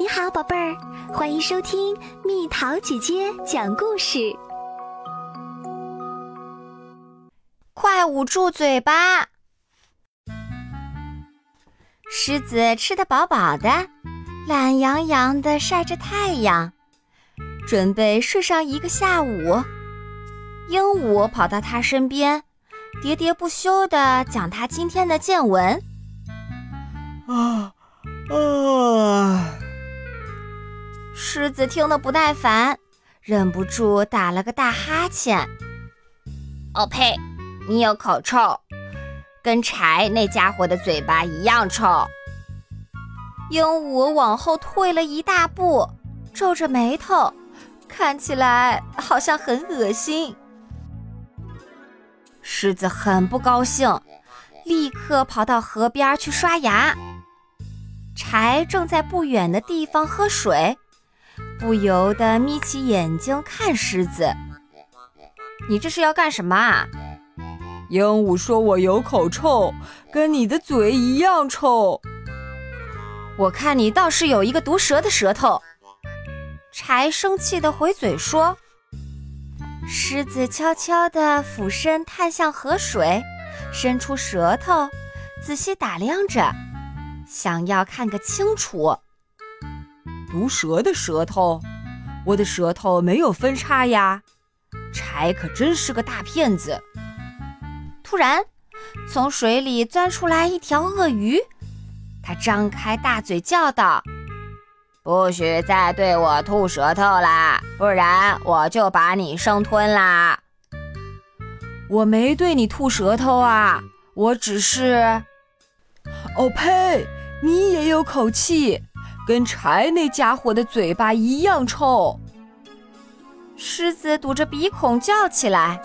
你好，宝贝儿，欢迎收听蜜桃姐姐讲故事。快捂住嘴巴！狮子吃得饱饱的，懒洋洋的晒着太阳，准备睡上一个下午。鹦鹉跑到它身边，喋喋不休的讲它今天的见闻。啊啊！狮子听得不耐烦，忍不住打了个大哈欠。哦呸！你有口臭，跟柴那家伙的嘴巴一样臭。鹦鹉往后退了一大步，皱着眉头，看起来好像很恶心。狮子很不高兴，立刻跑到河边去刷牙。柴正在不远的地方喝水。不由得眯起眼睛看狮子，你这是要干什么啊？鹦鹉说：“我有口臭，跟你的嘴一样臭。”我看你倒是有一个毒蛇的舌头。柴生气的回嘴说。狮子悄悄地俯身探向河水，伸出舌头，仔细打量着，想要看个清楚。毒蛇的舌头，我的舌头没有分叉呀。柴可真是个大骗子。突然，从水里钻出来一条鳄鱼，它张开大嘴叫道：“不许再对我吐舌头啦，不然我就把你生吞啦！”我没对你吐舌头啊，我只是……哦呸！你也有口气。跟柴那家伙的嘴巴一样臭。狮子堵着鼻孔叫起来：“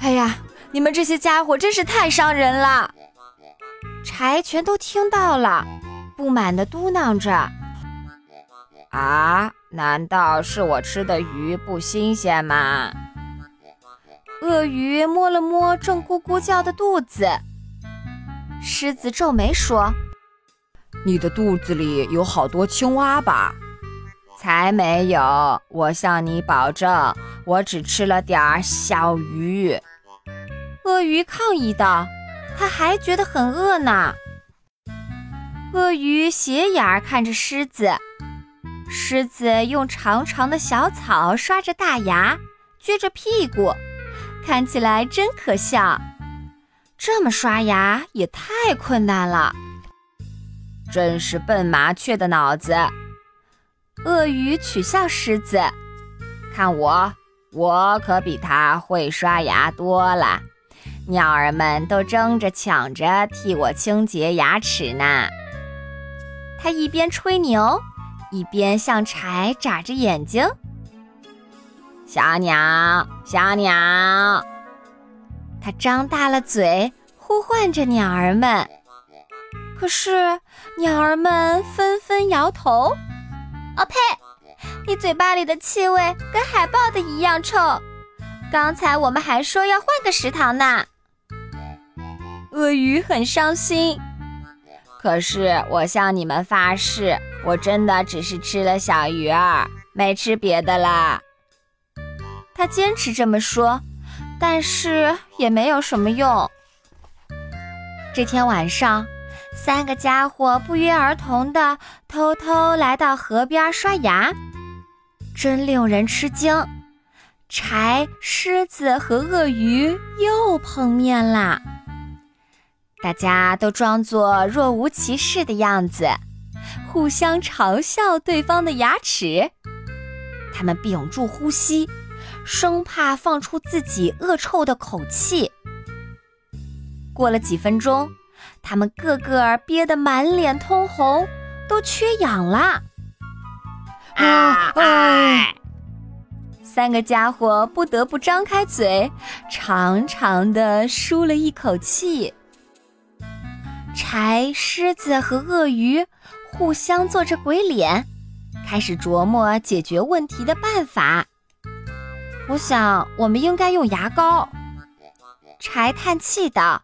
哎呀，你们这些家伙真是太伤人了！”柴全都听到了，不满地嘟囔着：“啊，难道是我吃的鱼不新鲜吗？”鳄鱼摸了摸正咕咕叫的肚子，狮子皱眉说。你的肚子里有好多青蛙吧？才没有！我向你保证，我只吃了点儿小鱼。鳄鱼抗议道：“他还觉得很饿呢。”鳄鱼斜眼看着狮子，狮子用长长的小草刷着大牙，撅着屁股，看起来真可笑。这么刷牙也太困难了。真是笨麻雀的脑子！鳄鱼取笑狮子：“看我，我可比它会刷牙多了。鸟儿们都争着抢着替我清洁牙齿呢。”它一边吹牛，一边向柴眨着眼睛。小鸟，小鸟！它张大了嘴，呼唤着鸟儿们。可是，鸟儿们纷纷摇头。哦呸！你嘴巴里的气味跟海豹的一样臭。刚才我们还说要换个食堂呢。鳄鱼很伤心。可是，我向你们发誓，我真的只是吃了小鱼儿，没吃别的啦。他坚持这么说，但是也没有什么用。这天晚上。三个家伙不约而同地偷偷来到河边刷牙，真令人吃惊。柴、狮子和鳄鱼又碰面啦！大家都装作若无其事的样子，互相嘲笑对方的牙齿。他们屏住呼吸，生怕放出自己恶臭的口气。过了几分钟。他们个个憋得满脸通红，都缺氧了。啊！哎！三个家伙不得不张开嘴，长长的舒了一口气。柴、狮子和鳄鱼互相做着鬼脸，开始琢磨解决问题的办法。我想，我们应该用牙膏。柴叹气道。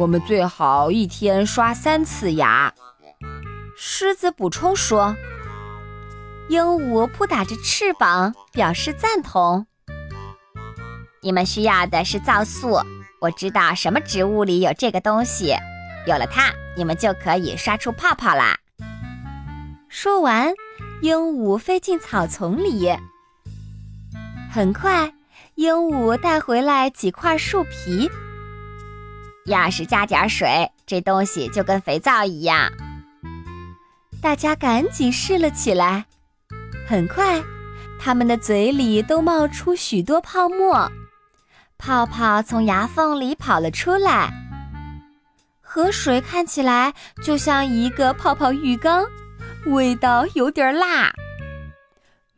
我们最好一天刷三次牙。狮子补充说。鹦鹉扑打着翅膀，表示赞同。你们需要的是皂素，我知道什么植物里有这个东西，有了它，你们就可以刷出泡泡啦。说完，鹦鹉飞进草丛里。很快，鹦鹉带回来几块树皮。要是加点水，这东西就跟肥皂一样。大家赶紧试了起来。很快，他们的嘴里都冒出许多泡沫，泡泡从牙缝里跑了出来。河水看起来就像一个泡泡浴缸，味道有点辣。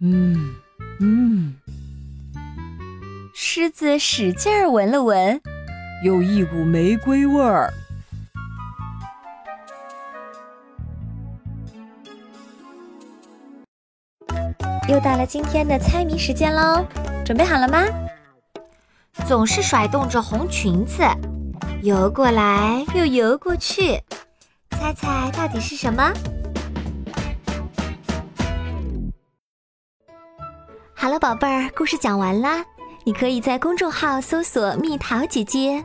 嗯嗯，狮子使劲儿闻了闻，有一股玫瑰味儿。又到了今天的猜谜时间喽，准备好了吗？总是甩动着红裙子，游过来又游过去，猜猜到底是什么？好了，宝贝儿，故事讲完啦。你可以在公众号搜索“蜜桃姐姐”，